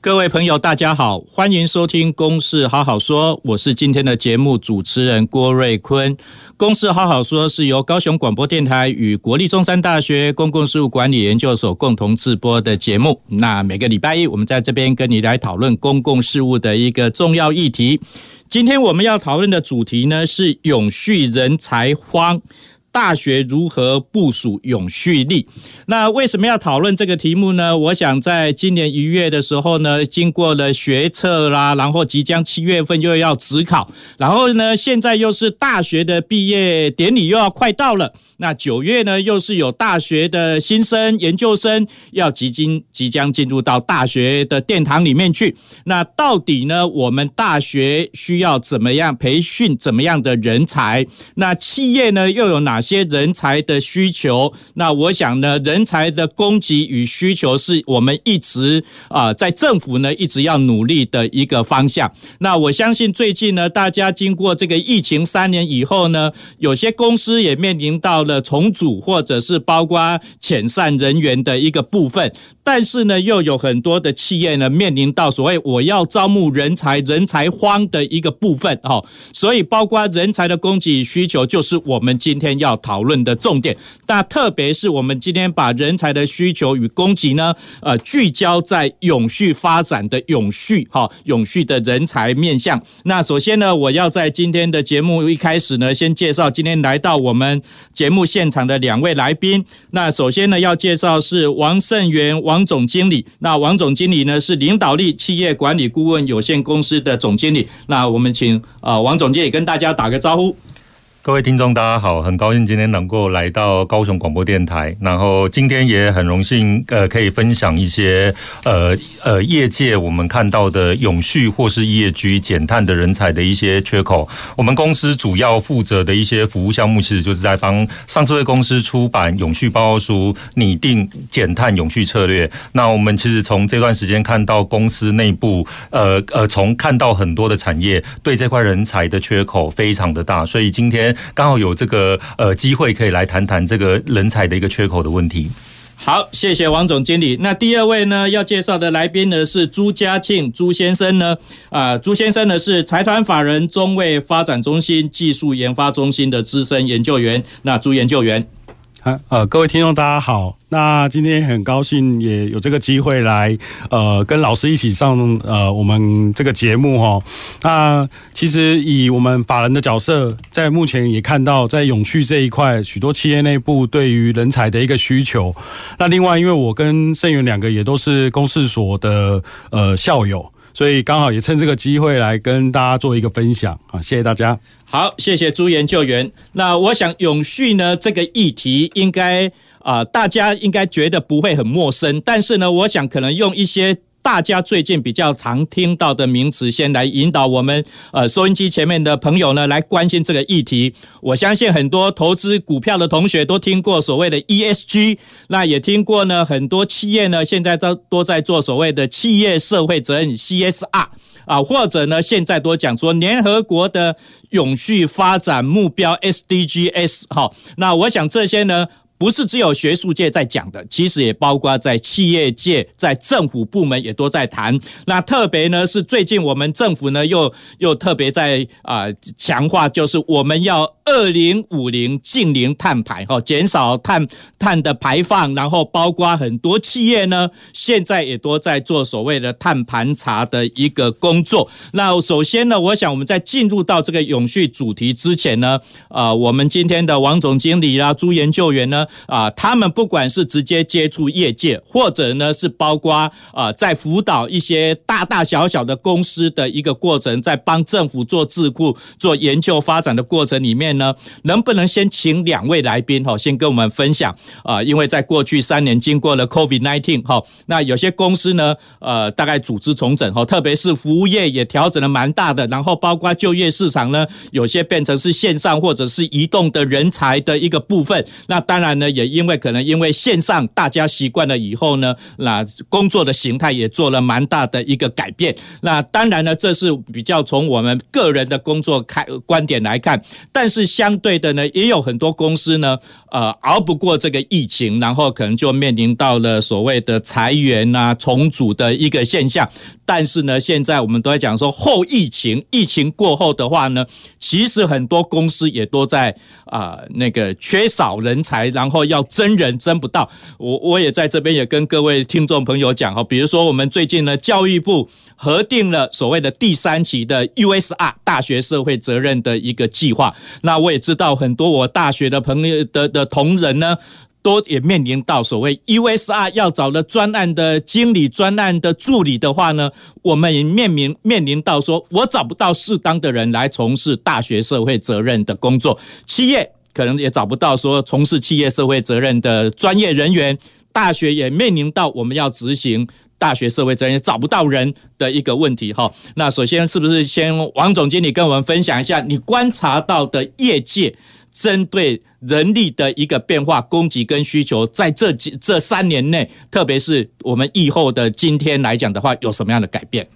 各位朋友，大家好，欢迎收听《公事好好说》，我是今天的节目主持人郭瑞坤。《公事好好说》是由高雄广播电台与国立中山大学公共事务管理研究所共同制播的节目。那每个礼拜一，我们在这边跟你来讨论公共事务的一个重要议题。今天我们要讨论的主题呢，是永续人才荒。大学如何部署永续力？那为什么要讨论这个题目呢？我想在今年一月的时候呢，经过了学测啦，然后即将七月份又要职考，然后呢，现在又是大学的毕业典礼又要快到了。那九月呢，又是有大学的新生、研究生要即经即将进入到大学的殿堂里面去。那到底呢，我们大学需要怎么样培训怎么样的人才？那企业呢，又有哪？哪些人才的需求？那我想呢，人才的供给与需求是我们一直啊，在政府呢一直要努力的一个方向。那我相信最近呢，大家经过这个疫情三年以后呢，有些公司也面临到了重组或者是包括遣散人员的一个部分。但是呢，又有很多的企业呢面临到所谓我要招募人才，人才荒的一个部分哦。所以，包括人才的供给与需求，就是我们今天。要讨论的重点，那特别是我们今天把人才的需求与供给呢，呃，聚焦在永续发展的永续哈，永续的人才面向。那首先呢，我要在今天的节目一开始呢，先介绍今天来到我们节目现场的两位来宾。那首先呢，要介绍是王胜元王总经理。那王总经理呢，是领导力企业管理顾问有限公司的总经理。那我们请啊、呃，王总经理跟大家打个招呼。各位听众，大家好，很高兴今天能够来到高雄广播电台，然后今天也很荣幸，呃，可以分享一些呃呃业界我们看到的永续或是业居减碳的人才的一些缺口。我们公司主要负责的一些服务项目，其实就是在帮上市柜公司出版永续报告书，拟定减碳永续策略。那我们其实从这段时间看到公司内部，呃呃，从看到很多的产业对这块人才的缺口非常的大，所以今天。刚好有这个呃机会，可以来谈谈这个人才的一个缺口的问题。好，谢谢王总经理。那第二位呢，要介绍的来宾呢是朱家庆朱先生呢，啊、朱先生呢是财团法人中卫发展中心技术研发中心的资深研究员。那朱研究员。呃，各位听众，大家好。那今天很高兴也有这个机会来，呃，跟老师一起上呃我们这个节目哈。那其实以我们法人的角色，在目前也看到，在永续这一块，许多企业内部对于人才的一个需求。那另外，因为我跟盛元两个也都是公事所的呃校友。所以刚好也趁这个机会来跟大家做一个分享啊，谢谢大家。好，谢谢朱研究员。那我想永续呢这个议题应该啊、大家应该觉得不会很陌生，但是呢，我想可能用一些。大家最近比较常听到的名词，先来引导我们呃收音机前面的朋友呢来关心这个议题。我相信很多投资股票的同学都听过所谓的 ESG，那也听过呢很多企业呢现在都都在做所谓的企业社会责任 CSR 啊，或者呢现在都讲说联合国的永续发展目标 SDGs。好，那我想这些呢。不是只有学术界在讲的，其实也包括在企业界、在政府部门也都在谈。那特别呢是最近我们政府呢又又特别在啊强化，就是我们要二零五零净零碳排哈，减少碳碳的排放。然后包括很多企业呢现在也都在做所谓的碳盘查的一个工作。那首先呢，我想我们在进入到这个永续主题之前呢，啊，我们今天的王总经理啦、朱研究员呢。啊，他们不管是直接接触业界，或者呢是包括啊，在辅导一些大大小小的公司的一个过程，在帮政府做智库、做研究发展的过程里面呢，能不能先请两位来宾哈，先跟我们分享啊？因为在过去三年经过了 COVID-19 哈，那有些公司呢，呃，大概组织重整哈，特别是服务业也调整了蛮大的，然后包括就业市场呢，有些变成是线上或者是移动的人才的一个部分。那当然呢，也因为可能因为线上大家习惯了以后呢，那工作的形态也做了蛮大的一个改变。那当然呢，这是比较从我们个人的工作开观点来看，但是相对的呢，也有很多公司呢，呃，熬不过这个疫情，然后可能就面临到了所谓的裁员啊、重组的一个现象。但是呢，现在我们都在讲说后疫情，疫情过后的话呢，其实很多公司也都在啊、那个缺少人才，然后要征人征不到。我我也在这边也跟各位听众朋友讲哈，比如说我们最近呢，教育部核定了所谓的第三期的 USR 大学社会责任的一个计划。那我也知道很多我大学的朋友的的同仁呢。都也面临到所谓 USR 要找的专案的经理、专案的助理的话呢，我们也面临面临到说，我找不到适当的人来从事大学社会责任的工作，企业可能也找不到说从事企业社会责任的专业人员，大学也面临到我们要执行大学社会责任找不到人的一个问题哈。那首先是不是先王总经理跟我们分享一下你观察到的业界？针对人力的一个变化，供给跟需求，在这几这三年内，特别是我们以后的今天来讲的话，有什么样的改变？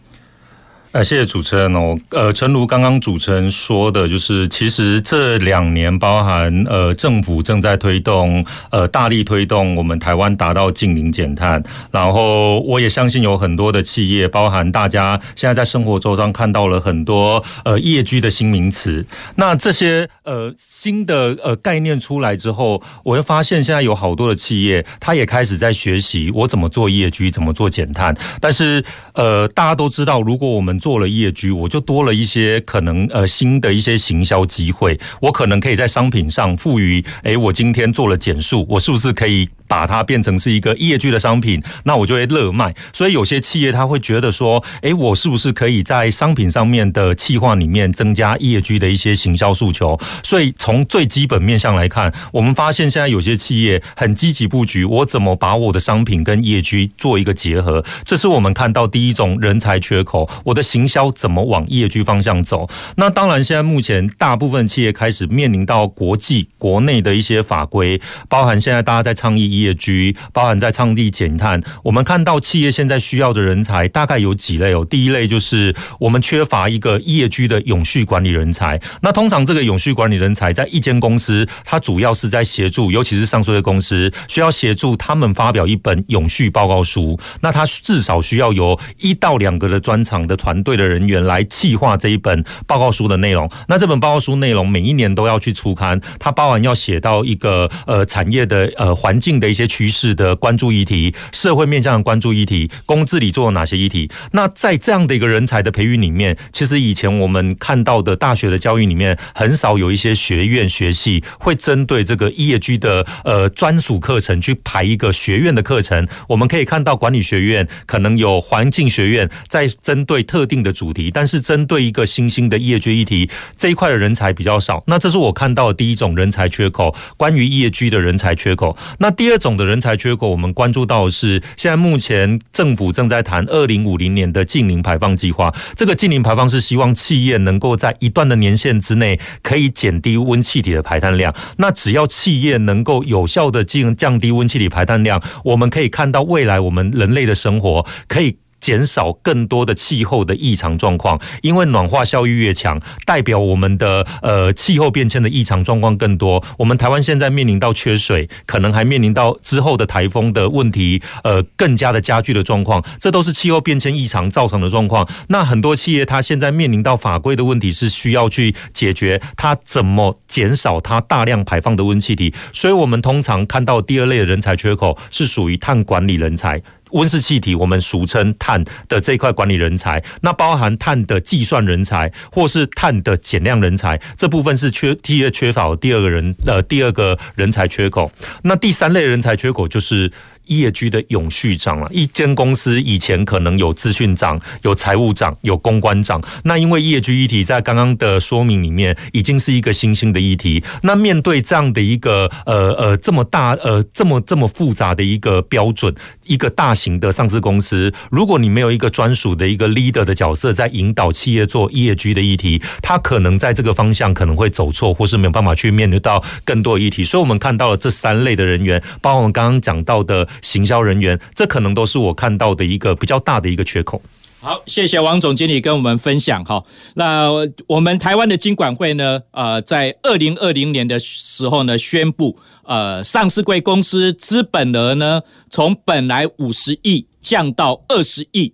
呃，谢谢主持人哦。呃，诚如刚刚主持人说的，就是其实这两年，包含呃政府正在推动，呃大力推动我们台湾达到净零减碳。然后我也相信有很多的企业，包含大家现在在生活周上看到了很多呃业居的新名词。那这些呃新的呃概念出来之后，我会发现现在有好多的企业，他也开始在学习我怎么做业居，怎么做减碳。但是呃大家都知道，如果我们做了业居，我就多了一些可能呃新的一些行销机会，我可能可以在商品上赋予，诶，我今天做了减速，我是不是可以？把它变成是一个业居的商品，那我就会热卖。所以有些企业他会觉得说，诶，我是不是可以在商品上面的企划里面增加业居的一些行销诉求？所以从最基本面向来看，我们发现现在有些企业很积极布局，我怎么把我的商品跟业居做一个结合？这是我们看到第一种人才缺口，我的行销怎么往业居方向走？那当然，现在目前大部分企业开始面临到国际、国内的一些法规，包含现在大家在倡议。业居包含在倡地减碳，我们看到企业现在需要的人才大概有几类哦。第一类就是我们缺乏一个业居的永续管理人才。那通常这个永续管理人才在一间公司，它主要是在协助，尤其是上述的公司需要协助他们发表一本永续报告书。那他至少需要有一到两个的专长的团队的人员来企划这一本报告书的内容。那这本报告书内容每一年都要去出刊，它包含要写到一个呃产业的呃环境的。一些趋势的关注议题，社会面向的关注议题，公治里做了哪些议题？那在这样的一个人才的培育里面，其实以前我们看到的大学的教育里面，很少有一些学院学系会针对这个业居的呃专属课程去排一个学院的课程。我们可以看到管理学院可能有环境学院在针对特定的主题，但是针对一个新兴的业居议题这一块的人才比较少。那这是我看到的第一种人才缺口，关于业居的人才缺口。那第二。总的人才缺口，我们关注到的是现在目前政府正在谈二零五零年的净零排放计划。这个净零排放是希望企业能够在一段的年限之内可以减低温气体的排碳量。那只要企业能够有效的进降低温气体排碳量，我们可以看到未来我们人类的生活可以。减少更多的气候的异常状况，因为暖化效益越强，代表我们的呃气候变迁的异常状况更多。我们台湾现在面临到缺水，可能还面临到之后的台风的问题，呃，更加的加剧的状况，这都是气候变迁异常造成的状况。那很多企业它现在面临到法规的问题，是需要去解决它怎么减少它大量排放的温气体。所以我们通常看到第二类的人才缺口是属于碳管理人才。温室气体，我们俗称碳的这一块管理人才，那包含碳的计算人才，或是碳的减量人才，这部分是缺第二缺少第二个人呃第二个人才缺口。那第三类人才缺口就是。业居的永续长了。一间公司以前可能有资讯长、有财务长、有公关长，那因为业居议题在刚刚的说明里面已经是一个新兴的议题。那面对这样的一个呃呃这么大呃这么这么复杂的一个标准，一个大型的上市公司，如果你没有一个专属的一个 leader 的角色在引导企业做业居的议题，它可能在这个方向可能会走错，或是没有办法去面对到更多的议题。所以，我们看到了这三类的人员，包括我们刚刚讲到的行销人员，这可能都是我看到的一个比较大的一个缺口。好，谢谢王总经理跟我们分享哈。那我们台湾的金管会呢，呃，在二零二零年的时候呢，宣布，呃，上市柜公司资本额呢，从本来五十亿降到二十亿，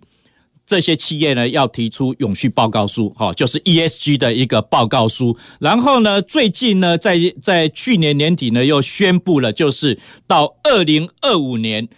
这些企业呢要提出永续报告书，哈，就是 ESG 的一个报告书。然后呢，最近呢，在在去年年底呢，又宣布了，就是到二零二五年，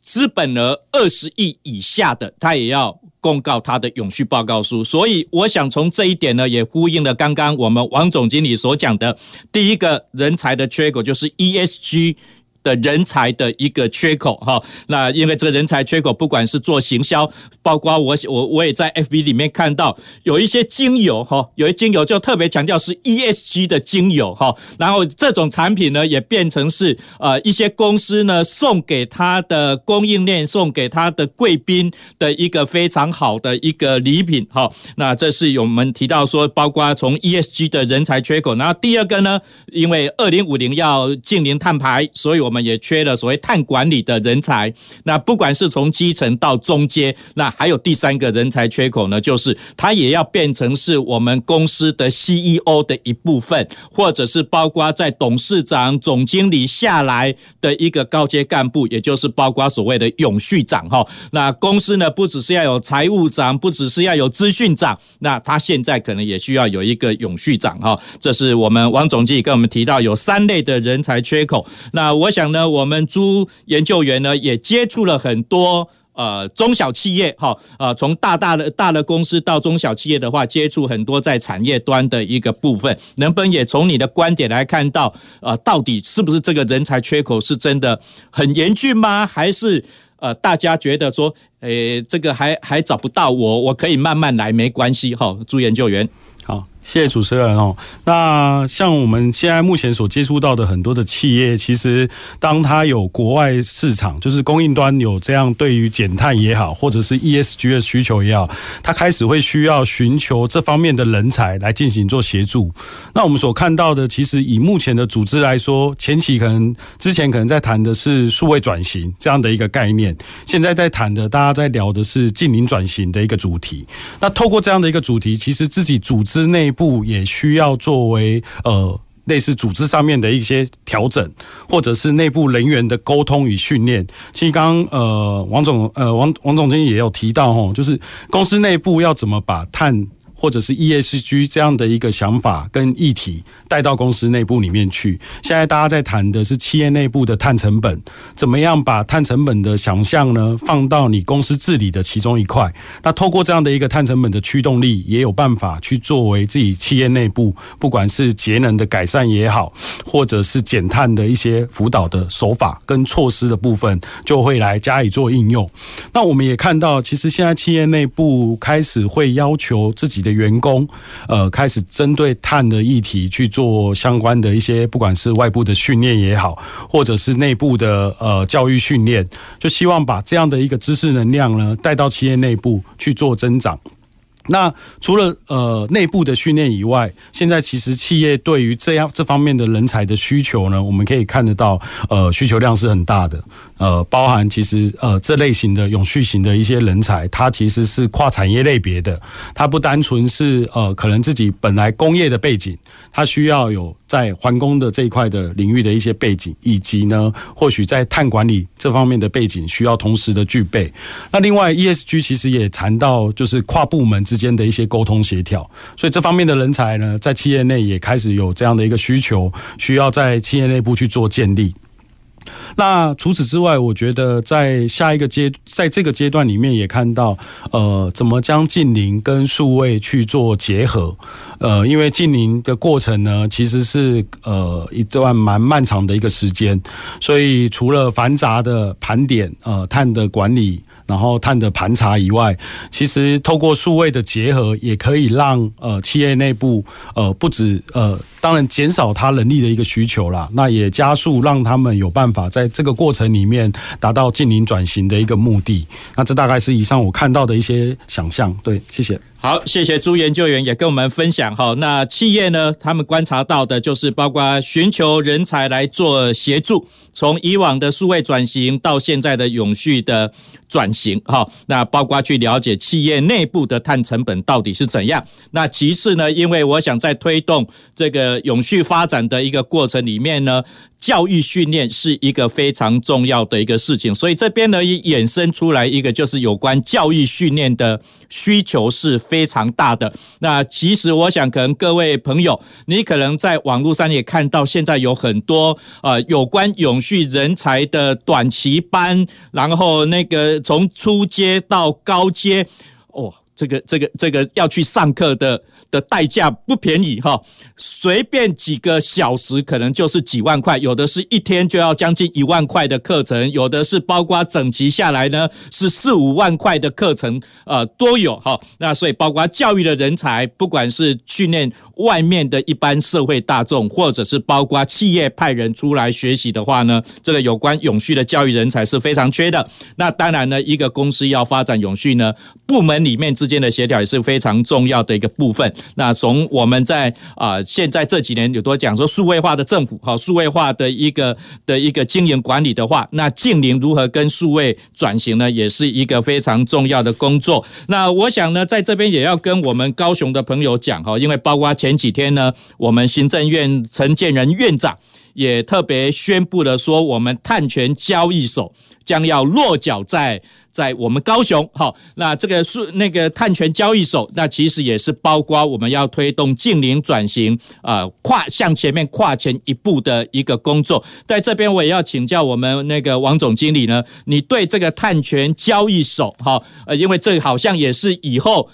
资本额二十亿以下的，他也要。公告他的永续报告书，所以我想从这一点呢，也呼应了刚刚我们王总经理所讲的第一个人才的缺口，就是 ESG。的人才的一个缺口哈，那因为这个人才缺口，不管是做行销，包括我我我也在 FB 里面看到有一些精油哈，有一些精油就特别强调是 ESG 的精油哈，然后这种产品呢也变成是呃一些公司呢送给他的供应链，送给他的贵宾的一个非常好的一个礼品哈。那这是我们提到说，包括从 ESG 的人才缺口，然后第二个呢，因为二零五零要净零碳排，所以我。我们也缺了所谓碳管理的人才，那不管是从基层到中阶，那还有第三个人才缺口呢，就是他也要变成是我们公司的 CEO 的一部分，或者是包括在董事长、总经理下来的一个高阶干部，也就是包括所谓的永续长哈。那公司呢，不只是要有财务长，不只是要有资讯长，那他现在可能也需要有一个永续长哈。这是我们王总经理跟我们提到有三类的人才缺口。那我想。讲呢，我们朱研究员呢也接触了很多呃中小企业，哈，呃，从大大的大的公司到中小企业的话，接触很多在产业端的一个部分，能不能也从你的观点来看到，呃，到底是不是这个人才缺口是真的很严峻吗？还是呃，大家觉得说，诶，这个还还找不到我，我可以慢慢来，没关系，哈，朱研究员。谢谢主持人哦。那像我们现在目前所接触到的很多的企业，其实当它有国外市场，就是供应端有这样对于减碳也好，或者是 ESG 的需求也好，它开始会需要寻求这方面的人才来进行做协助。那我们所看到的，其实以目前的组织来说，前期可能之前可能在谈的是数位转型这样的一个概念，现在在谈的，大家在聊的是近零转型的一个主题。那透过这样的一个主题，其实自己组织内部也需要作为呃类似组织上面的一些调整，或者是内部人员的沟通与训练。其实刚刚呃王总呃王王总经理也有提到哦，就是公司内部要怎么把碳。或者是 ESG 这样的一个想法跟议题带到公司内部里面去。现在大家在谈的是企业内部的碳成本，怎么样把碳成本的想象呢放到你公司治理的其中一块？那透过这样的一个碳成本的驱动力，也有办法去作为自己企业内部，不管是节能的改善也好，或者是减碳的一些辅导的手法跟措施的部分，就会来加以做应用。那我们也看到，其实现在企业内部开始会要求自己的员工，呃，开始针对碳的议题去做相关的一些，不管是外部的训练也好，或者是内部的呃教育训练，就希望把这样的一个知识能量呢带到企业内部去做增长。那除了呃内部的训练以外，现在其实企业对于这样这方面的人才的需求呢，我们可以看得到，呃，需求量是很大的。呃，包含其实呃这类型的永续型的一些人才，它其实是跨产业类别的，它不单纯是呃可能自己本来工业的背景，它需要有在环工的这一块的领域的一些背景，以及呢或许在碳管理这方面的背景需要同时的具备。那另外 ESG 其实也谈到就是跨部门之间的一些沟通协调，所以这方面的人才呢，在企业内也开始有这样的一个需求，需要在企业内部去做建立。那除此之外，我觉得在下一个阶，在这个阶段里面也看到，呃，怎么将近邻跟数位去做结合，呃，因为近邻的过程呢，其实是呃一段蛮漫长的一个时间，所以除了繁杂的盘点，呃，碳的管理。然后碳的盘查以外，其实透过数位的结合，也可以让呃企业内部呃不止呃，当然减少它人力的一个需求啦，那也加速让他们有办法在这个过程里面达到近零转型的一个目的。那这大概是以上我看到的一些想象。对，谢谢。好，谢谢朱研究员也跟我们分享哈。那企业呢，他们观察到的就是包括寻求人才来做协助，从以往的数位转型到现在的永续的转型哈。那包括去了解企业内部的碳成本到底是怎样。那其次呢，因为我想在推动这个永续发展的一个过程里面呢。教育训练是一个非常重要的一个事情，所以这边呢也衍生出来一个，就是有关教育训练的需求是非常大的。那其实我想，可能各位朋友，你可能在网络上也看到，现在有很多呃有关永续人才的短期班，然后那个从初阶到高阶，哦，这个这个这个要去上课的。的代价不便宜哈，随便几个小时可能就是几万块，有的是一天就要将近一万块的课程，有的是包括整齐下来呢是四五万块的课程，呃都有哈。那所以包括教育的人才，不管是训练外面的一般社会大众，或者是包括企业派人出来学习的话呢，这个有关永续的教育人才是非常缺的。那当然呢，一个公司要发展永续呢，部门里面之间的协调也是非常重要的一个部分。那从我们在啊现在这几年有多讲说数位化的政府哈，数位化的一个的一个经营管理的话，那净零如何跟数位转型呢，也是一个非常重要的工作。那我想呢，在这边也要跟我们高雄的朋友讲哈，因为包括前前几天呢，我们行政院陈建仁院长也特别宣布了说，我们碳权交易所将要落脚在。在我们高雄，好，那这个是那个碳权交易所，那其实也是包括我们要推动净零转型，啊，跨向前面跨前一步的一个工作。在这边，我也要请教我们那个王总经理呢，你对这个碳权交易所，哈，呃，因为这好像也是以后。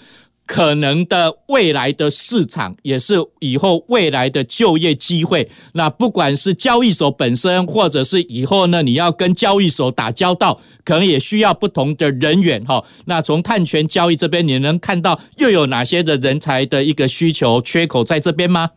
可能的未来的市场，也是以后未来的就业机会。那不管是交易所本身，或者是以后呢，你要跟交易所打交道，可能也需要不同的人员哈。那从碳权交易这边，你能看到又有哪些的人才的一个需求缺口在这边吗？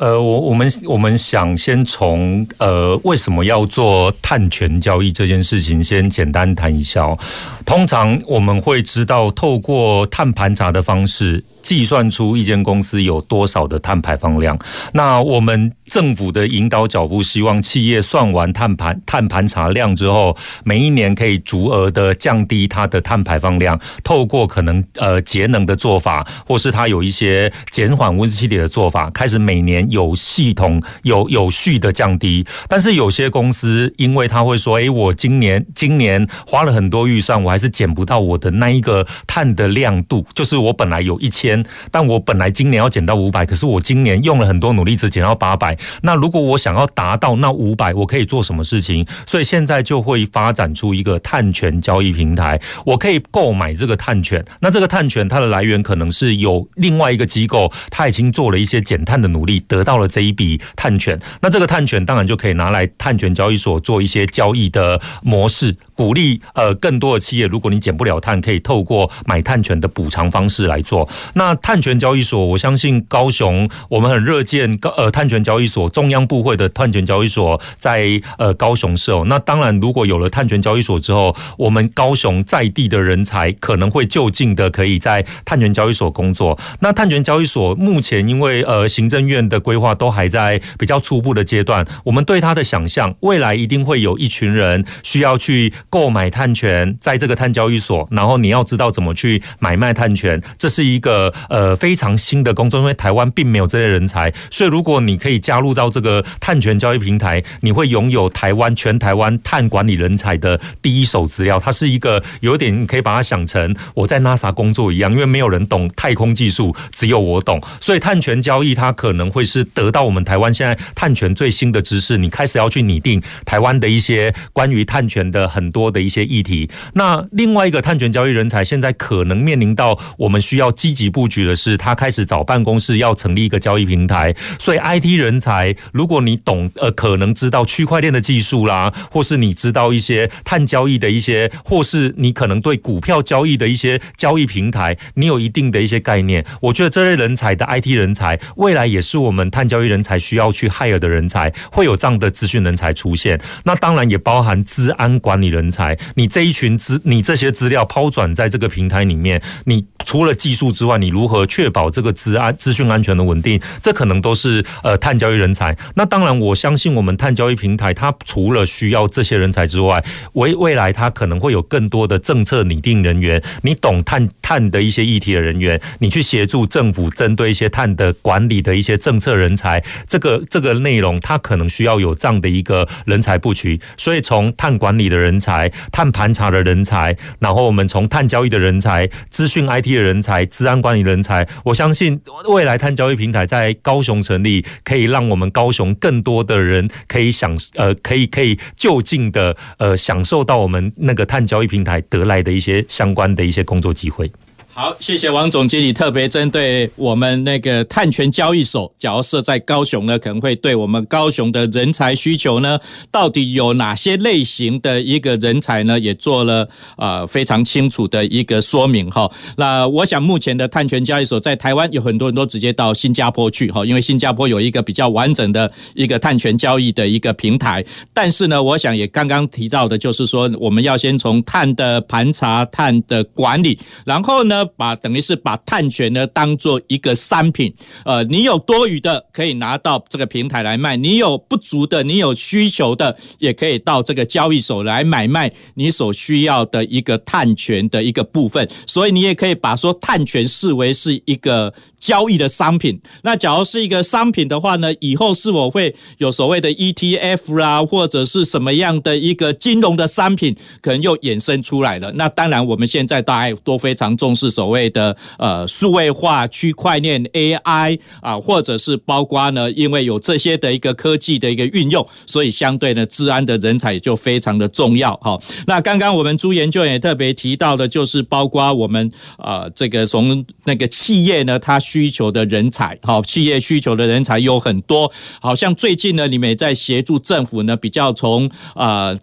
呃，我我们我们想先从呃为什么要做碳权交易这件事情先简单谈一下哦。通常我们会知道，透过碳盘查的方式。计算出一间公司有多少的碳排放量。那我们政府的引导脚步，希望企业算完碳盘碳盘查量之后，每一年可以足额的降低它的碳排放量。透过可能呃节能的做法，或是它有一些减缓温室气体的做法，开始每年有系统有有序的降低。但是有些公司，因为他会说，诶，我今年今年花了很多预算，我还是减不到我的那一个碳的亮度，就是我本来有一千。但我本来今年要减到五百，可是我今年用了很多努力，只减到八百。那如果我想要达到那五百，我可以做什么事情？所以现在就会发展出一个碳权交易平台，我可以购买这个碳权。那这个碳权它的来源可能是有另外一个机构，它已经做了一些减碳的努力，得到了这一笔碳权。那这个碳权当然就可以拿来碳权交易所做一些交易的模式，鼓励呃更多的企业，如果你减不了碳，可以透过买碳权的补偿方式来做。那碳权交易所，我相信高雄我们很热见高呃碳权交易所中央部会的碳权交易所在呃高雄设。那当然，如果有了碳权交易所之后，我们高雄在地的人才可能会就近的可以在碳权交易所工作。那碳权交易所目前因为呃行政院的规划都还在比较初步的阶段，我们对它的想象，未来一定会有一群人需要去购买碳权，在这个碳交易所，然后你要知道怎么去买卖碳权，这是一个。呃，非常新的工作，因为台湾并没有这些人才，所以如果你可以加入到这个碳权交易平台，你会拥有台湾全台湾碳管理人才的第一手资料。它是一个有点你可以把它想成我在 NASA 工作一样，因为没有人懂太空技术，只有我懂。所以碳权交易它可能会是得到我们台湾现在碳权最新的知识，你开始要去拟定台湾的一些关于碳权的很多的一些议题。那另外一个碳权交易人才现在可能面临到我们需要积极布局的是，他开始找办公室要成立一个交易平台。所以 IT 人才，如果你懂呃，可能知道区块链的技术啦，或是你知道一些碳交易的一些，或是你可能对股票交易的一些交易平台，你有一定的一些概念。我觉得这类人才的 IT 人才，未来也是我们碳交易人才需要去 hire 的人才，会有这样的资讯人才出现。那当然也包含资安管理人才，你这一群资，你这些资料抛转在这个平台里面，你除了技术之外，你如何确保这个资安资讯安全的稳定？这可能都是呃碳交易人才。那当然，我相信我们碳交易平台，它除了需要这些人才之外，未未来它可能会有更多的政策拟定人员，你懂碳碳的一些议题的人员，你去协助政府针对一些碳的管理的一些政策人才，这个这个内容，它可能需要有这样的一个人才布局。所以从碳管理的人才、碳盘查的人才，然后我们从碳交易的人才、资讯 IT 的人才、资安管理人才，我相信未来碳交易平台在高雄成立，可以让我们高雄更多的人可以享呃，可以可以就近的呃享受到我们那个碳交易平台得来的一些相关的一些工作机会。好，谢谢王总经理特别针对我们那个碳权交易所，假如设在高雄呢，可能会对我们高雄的人才需求呢，到底有哪些类型的一个人才呢，也做了呃非常清楚的一个说明哈。那我想目前的碳权交易所在台湾有很多人都直接到新加坡去哈，因为新加坡有一个比较完整的一个碳权交易的一个平台。但是呢，我想也刚刚提到的就是说，我们要先从碳的盘查、碳的管理，然后呢。把等于是把碳权呢当做一个商品，呃，你有多余的可以拿到这个平台来卖，你有不足的，你有需求的也可以到这个交易所来买卖你所需要的一个碳权的一个部分，所以你也可以把说碳权视为是一个交易的商品。那假如是一个商品的话呢，以后是否会有所谓的 ETF 啦，或者是什么样的一个金融的商品，可能又衍生出来了。那当然我们现在大家都非常重视。所谓的呃数位化、区块链、AI 啊，或者是包括呢，因为有这些的一个科技的一个运用，所以相对呢，治安的人才就非常的重要哈。那刚刚我们朱研究也特别提到的，就是包括我们呃这个从那个企业呢，它需求的人才，好，企业需求的人才有很多，好像最近呢，你们也在协助政府呢，比较从呃。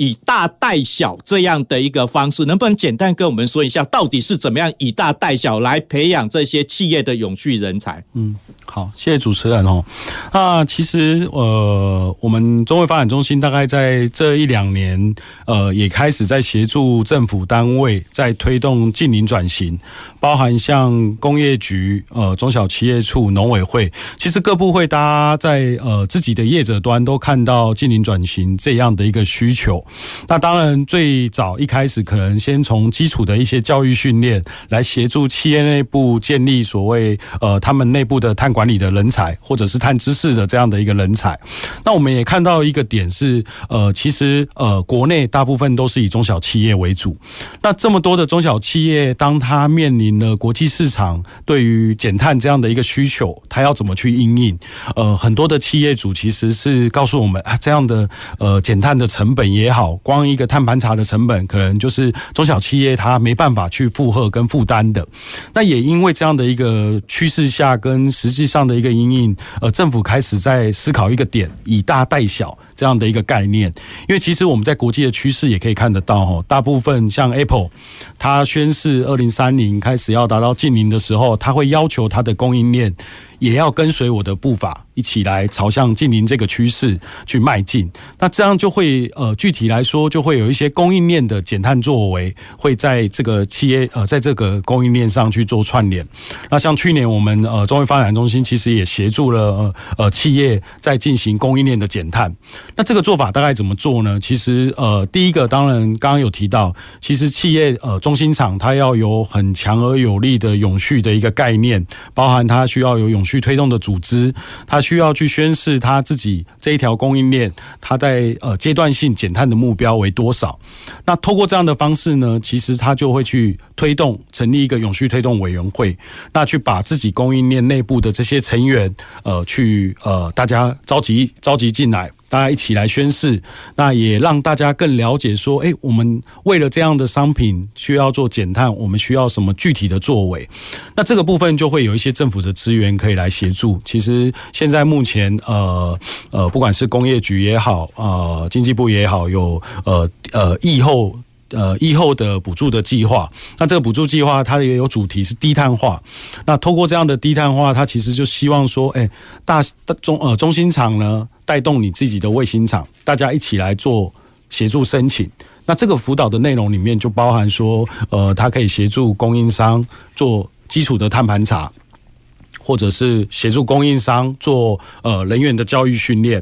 以大带小这样的一个方式，能不能简单跟我们说一下，到底是怎么样以大带小来培养这些企业的永续人才？嗯，好，谢谢主持人哦。那其实呃，我们中卫发展中心大概在这一两年，呃，也开始在协助政府单位在推动近零转型，包含像工业局、呃中小企业处、农委会，其实各部会大家在呃自己的业者端都看到净零转型这样的一个需求。那当然，最早一开始可能先从基础的一些教育训练来协助企业内部建立所谓呃他们内部的碳管理的人才，或者是碳知识的这样的一个人才。那我们也看到一个点是，呃，其实呃国内大部分都是以中小企业为主。那这么多的中小企业，当它面临了国际市场对于减碳这样的一个需求，它要怎么去应应？呃，很多的企业主其实是告诉我们啊，这样的呃减碳的成本也好。光一个碳盘查的成本，可能就是中小企业它没办法去负荷跟负担的。那也因为这样的一个趋势下，跟实际上的一个应应，呃，政府开始在思考一个点，以大带小这样的一个概念。因为其实我们在国际的趋势也可以看得到，哈，大部分像 Apple，它宣示二零三零开只要达到近零的时候，他会要求他的供应链。也要跟随我的步伐，一起来朝向净零这个趋势去迈进。那这样就会呃，具体来说，就会有一些供应链的减碳作为，会在这个企业呃，在这个供应链上去做串联。那像去年我们呃，中卫发展中心其实也协助了呃呃企业在进行供应链的减碳。那这个做法大概怎么做呢？其实呃，第一个当然刚刚有提到，其实企业呃中心厂它要有很强而有力的永续的一个概念，包含它需要有永。去推动的组织，他需要去宣示他自己这一条供应链，他在呃阶段性减碳的目标为多少。那透过这样的方式呢，其实他就会去推动成立一个永续推动委员会，那去把自己供应链内部的这些成员，呃，去呃大家召集召集进来。大家一起来宣誓，那也让大家更了解说，诶，我们为了这样的商品需要做减碳，我们需要什么具体的作为？那这个部分就会有一些政府的资源可以来协助。其实现在目前，呃呃，不管是工业局也好，呃，经济部也好，有呃呃疫后。呃，疫后的补助的计划，那这个补助计划它也有主题是低碳化。那透过这样的低碳化，它其实就希望说，哎，大中呃中心厂呢，带动你自己的卫星厂，大家一起来做协助申请。那这个辅导的内容里面就包含说，呃，它可以协助供应商做基础的碳盘查，或者是协助供应商做呃人员的教育训练。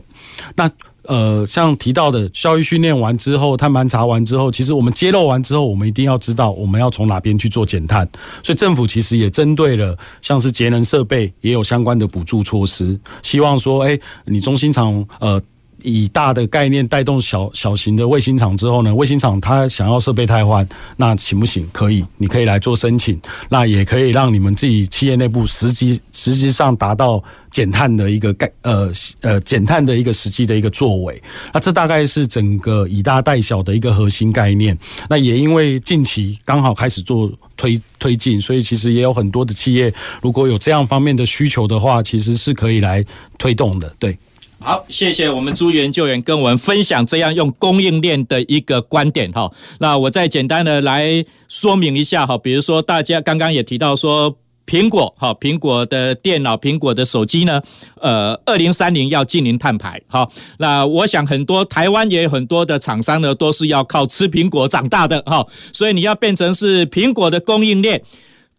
那呃，像提到的教育训练完之后，碳盘查完之后，其实我们揭露完之后，我们一定要知道我们要从哪边去做减碳。所以政府其实也针对了像是节能设备，也有相关的补助措施，希望说，哎，你中心厂呃。以大的概念带动小小型的卫星厂之后呢，卫星厂它想要设备汰换，那行不行？可以，你可以来做申请，那也可以让你们自己企业内部实际实际上达到减碳的一个概呃呃减碳的一个实际的一个作为。那这大概是整个以大带小的一个核心概念。那也因为近期刚好开始做推推进，所以其实也有很多的企业如果有这样方面的需求的话，其实是可以来推动的。对。好，谢谢我们朱研究员跟我们分享这样用供应链的一个观点哈。那我再简单的来说明一下哈，比如说大家刚刚也提到说，苹果哈，苹果的电脑、苹果的手机呢，呃，二零三零要进零碳排。好，那我想很多台湾也有很多的厂商呢，都是要靠吃苹果长大的哈，所以你要变成是苹果的供应链，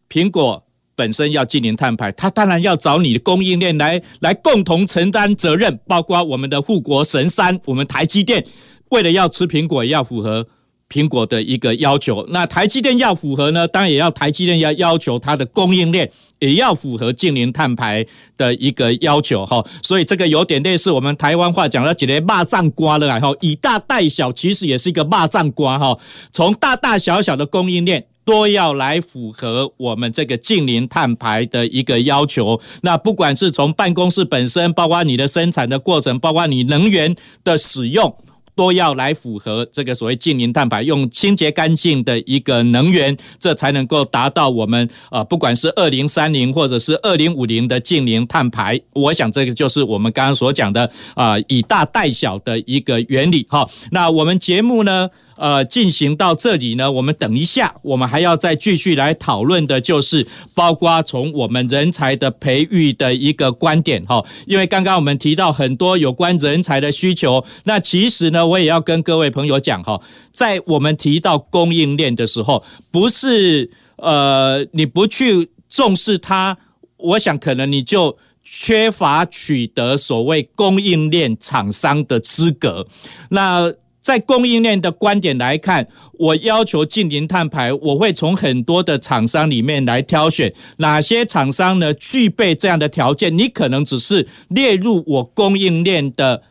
苹果。本身要净零碳排，他当然要找你的供应链来来共同承担责任，包括我们的护国神山，我们台积电，为了要吃苹果，也要符合苹果的一个要求。那台积电要符合呢，当然也要台积电要要求它的供应链也要符合近零碳排的一个要求哈。所以这个有点类似我们台湾话讲的“几个蚂蚱瓜”了哈，以大带小，其实也是一个蚂蚱瓜哈。从大大小小的供应链。都要来符合我们这个净零碳排的一个要求。那不管是从办公室本身，包括你的生产的过程，包括你能源的使用，都要来符合这个所谓净零碳排，用清洁干净的一个能源，这才能够达到我们啊，不管是二零三零或者是二零五零的净零碳排。我想这个就是我们刚刚所讲的啊，以大带小的一个原理。哈，那我们节目呢？呃，进行到这里呢，我们等一下，我们还要再继续来讨论的，就是包括从我们人才的培育的一个观点哈。因为刚刚我们提到很多有关人才的需求，那其实呢，我也要跟各位朋友讲哈，在我们提到供应链的时候，不是呃你不去重视它，我想可能你就缺乏取得所谓供应链厂商的资格，那。在供应链的观点来看，我要求进零碳排，我会从很多的厂商里面来挑选哪些厂商呢？具备这样的条件，你可能只是列入我供应链的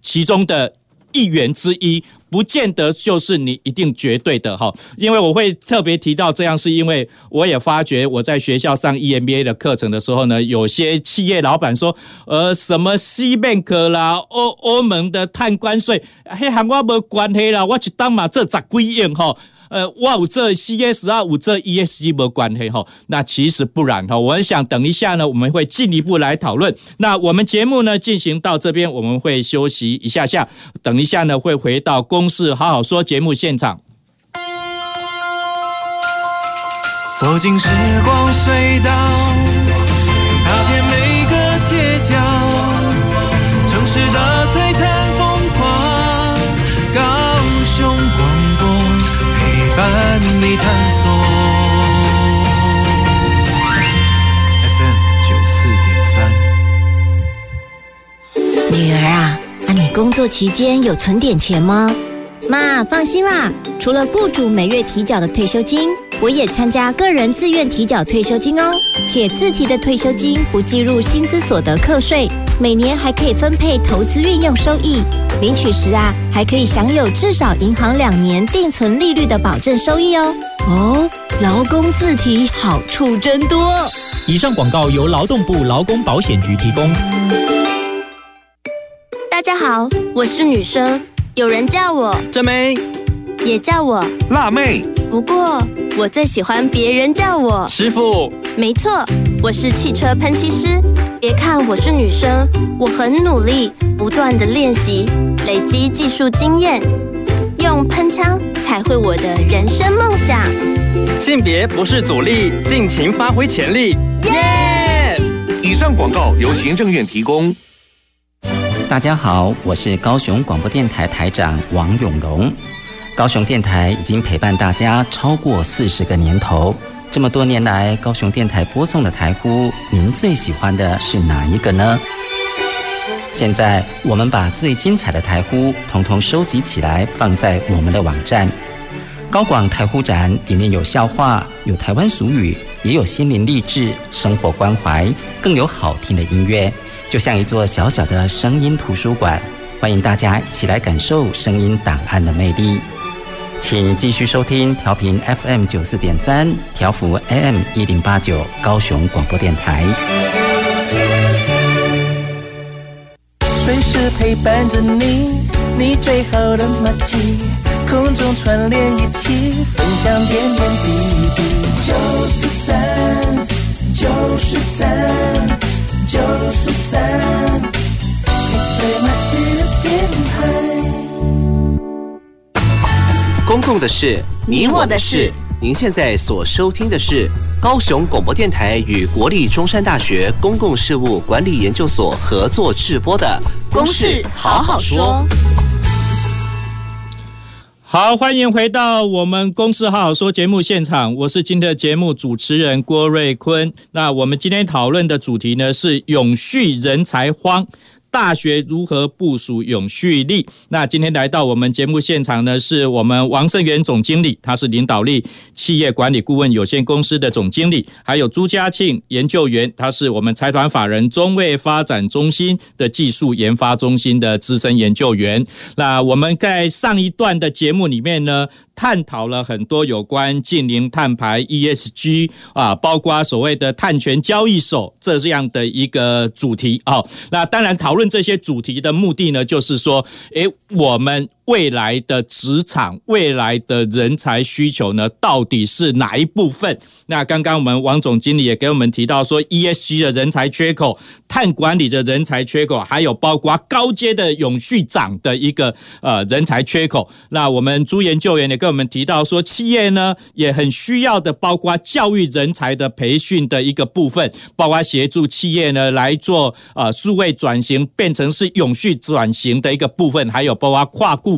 其中的一员之一。不见得就是你一定绝对的哈，因为我会特别提到这样，是因为我也发觉我在学校上 EMBA 的课程的时候呢，有些企业老板说，呃，什么西面克啦，欧欧盟的碳关税，嘿，和我没关系啦，我去当嘛这咋规样哈？呃，我有这 CS 啊，有这 ESG 没关系哈。那其实不然哈。我很想等一下呢，我们会进一步来讨论。那我们节目呢进行到这边，我们会休息一下下。等一下呢，会回到公事好好说节目现场。走进时光隧道，踏遍每个街角，城市的你探索 FM 九四点三。女儿啊，啊，你工作期间有存点钱吗？妈，放心啦，除了雇主每月提缴的退休金，我也参加个人自愿提缴退休金哦，且自提的退休金不计入薪资所得课税，每年还可以分配投资运用收益。领取时啊，还可以享有至少银行两年定存利率的保证收益哦。哦，劳工自提好处真多。以上广告由劳动部劳工保险局提供。大家好，我是女生，有人叫我真妹，也叫我辣妹。不过我最喜欢别人叫我师傅。没错，我是汽车喷漆师。别看我是女生，我很努力，不断的练习，累积技术经验，用喷枪彩绘我的人生梦想。性别不是阻力，尽情发挥潜力。耶、yeah!！以上广告由行政院提供。大家好，我是高雄广播电台台长王永荣。高雄电台已经陪伴大家超过四十个年头，这么多年来，高雄电台播送的台呼，您最喜欢的是哪一个呢？现在我们把最精彩的台呼统统收集起来，放在我们的网站高广台呼展，里面有笑话，有台湾俗语，也有心灵励志、生活关怀，更有好听的音乐，就像一座小小的声音图书馆，欢迎大家一起来感受声音档案的魅力。请继续收听调频 FM 九四点三，调幅 AM 一零八九，高雄广播电台。随时陪伴着你，你最好的默契，空中串联一起，分享点点滴滴。九四三，九四三，九四三，公共的事，你我的事。您现在所收听的是高雄广播电台与国立中山大学公共事务管理研究所合作制播的《公事好好说》。好，欢迎回到我们《公事好好说》节目现场，我是今天的节目主持人郭瑞坤。那我们今天讨论的主题呢是永续人才荒。大学如何部署永续力？那今天来到我们节目现场呢，是我们王胜元总经理，他是领导力企业管理顾问有限公司的总经理，还有朱家庆研究员，他是我们财团法人中卫发展中心的技术研发中心的资深研究员。那我们在上一段的节目里面呢，探讨了很多有关近零碳排 ESG 啊，包括所谓的碳权交易所这样的一个主题啊。那当然，讨论这些主题的目的呢，就是说，诶，我们。未来的职场，未来的人才需求呢，到底是哪一部分？那刚刚我们王总经理也给我们提到说，ESG 的人才缺口、碳管理的人才缺口，还有包括高阶的永续长的一个呃人才缺口。那我们朱研究员也跟我们提到说，企业呢也很需要的，包括教育人才的培训的一个部分，包括协助企业呢来做呃数位转型，变成是永续转型的一个部分，还有包括跨顾。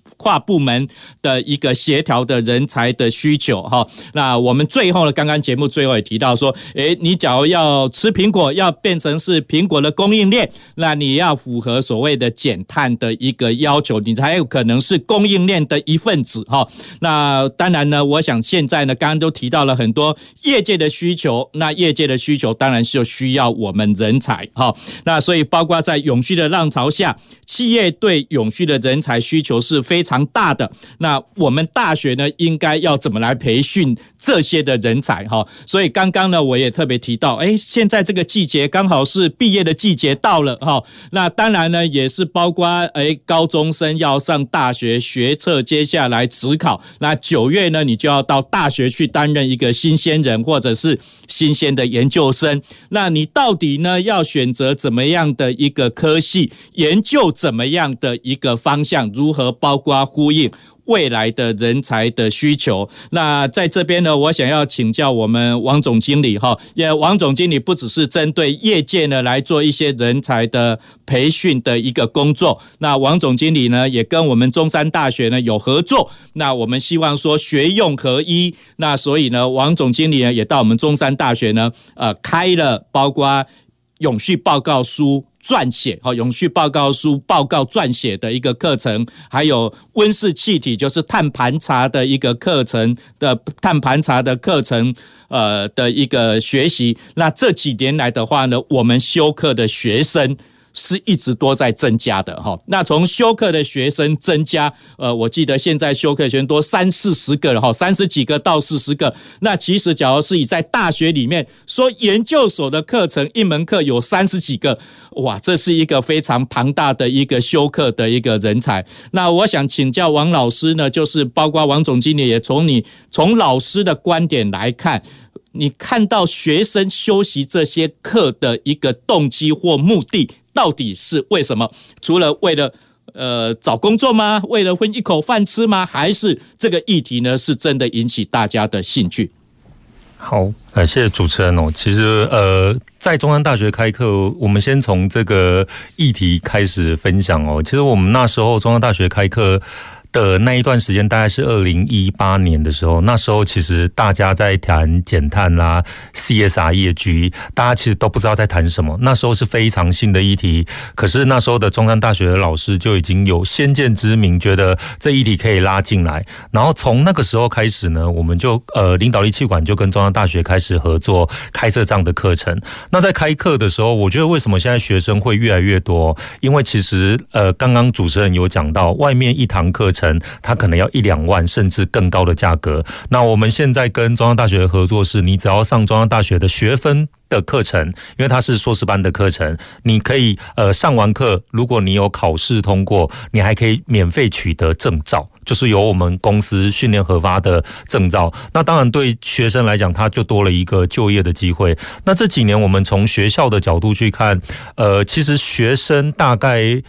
跨部门的一个协调的人才的需求哈，那我们最后呢，刚刚节目最后也提到说，诶，你假如要吃苹果，要变成是苹果的供应链，那你要符合所谓的减碳的一个要求，你才有可能是供应链的一份子哈。那当然呢，我想现在呢，刚刚都提到了很多业界的需求，那业界的需求当然就需要我们人才哈。那所以包括在永续的浪潮下，企业对永续的人才需求是非。非常大的，那我们大学呢，应该要怎么来培训这些的人才哈？所以刚刚呢，我也特别提到，哎，现在这个季节刚好是毕业的季节到了哈。那当然呢，也是包括哎，高中生要上大学学测，接下来职考。那九月呢，你就要到大学去担任一个新鲜人或者是新鲜的研究生。那你到底呢，要选择怎么样的一个科系，研究怎么样的一个方向，如何包括？呼应未来的人才的需求。那在这边呢，我想要请教我们王总经理哈，也王总经理不只是针对业界呢来做一些人才的培训的一个工作。那王总经理呢，也跟我们中山大学呢有合作。那我们希望说学用合一。那所以呢，王总经理呢也到我们中山大学呢，呃，开了包括永续报告书。撰写哈永续报告书报告撰写的一个课程，还有温室气体就是碳盘查的一个课程的碳盘查的课程，呃的一个学习。那这几年来的话呢，我们修课的学生。是一直都在增加的哈，那从修课的学生增加，呃，我记得现在修课学生多三四十个了哈，三十几个到四十个。那其实，假如是以在大学里面说研究所的课程，一门课有三十几个，哇，这是一个非常庞大的一个修课的一个人才。那我想请教王老师呢，就是包括王总经理，也从你从老师的观点来看，你看到学生修习这些课的一个动机或目的。到底是为什么？除了为了呃找工作吗？为了混一口饭吃吗？还是这个议题呢？是真的引起大家的兴趣？好，感，谢主持人哦。其实呃，在中山大学开课，我们先从这个议题开始分享哦。其实我们那时候中山大学开课。的那一段时间大概是二零一八年的时候，那时候其实大家在谈减碳啦、CSR 业绩，大家其实都不知道在谈什么。那时候是非常新的议题，可是那时候的中山大学的老师就已经有先见之明，觉得这议题可以拉进来。然后从那个时候开始呢，我们就呃领导力气管就跟中山大学开始合作，开设这样的课程。那在开课的时候，我觉得为什么现在学生会越来越多？因为其实呃刚刚主持人有讲到，外面一堂课程。它可能要一两万甚至更高的价格。那我们现在跟中央大学的合作是，你只要上中央大学的学分的课程，因为它是硕士班的课程，你可以呃上完课，如果你有考试通过，你还可以免费取得证照，就是由我们公司训练核发的证照。那当然对学生来讲，他就多了一个就业的机会。那这几年我们从学校的角度去看，呃，其实学生大概。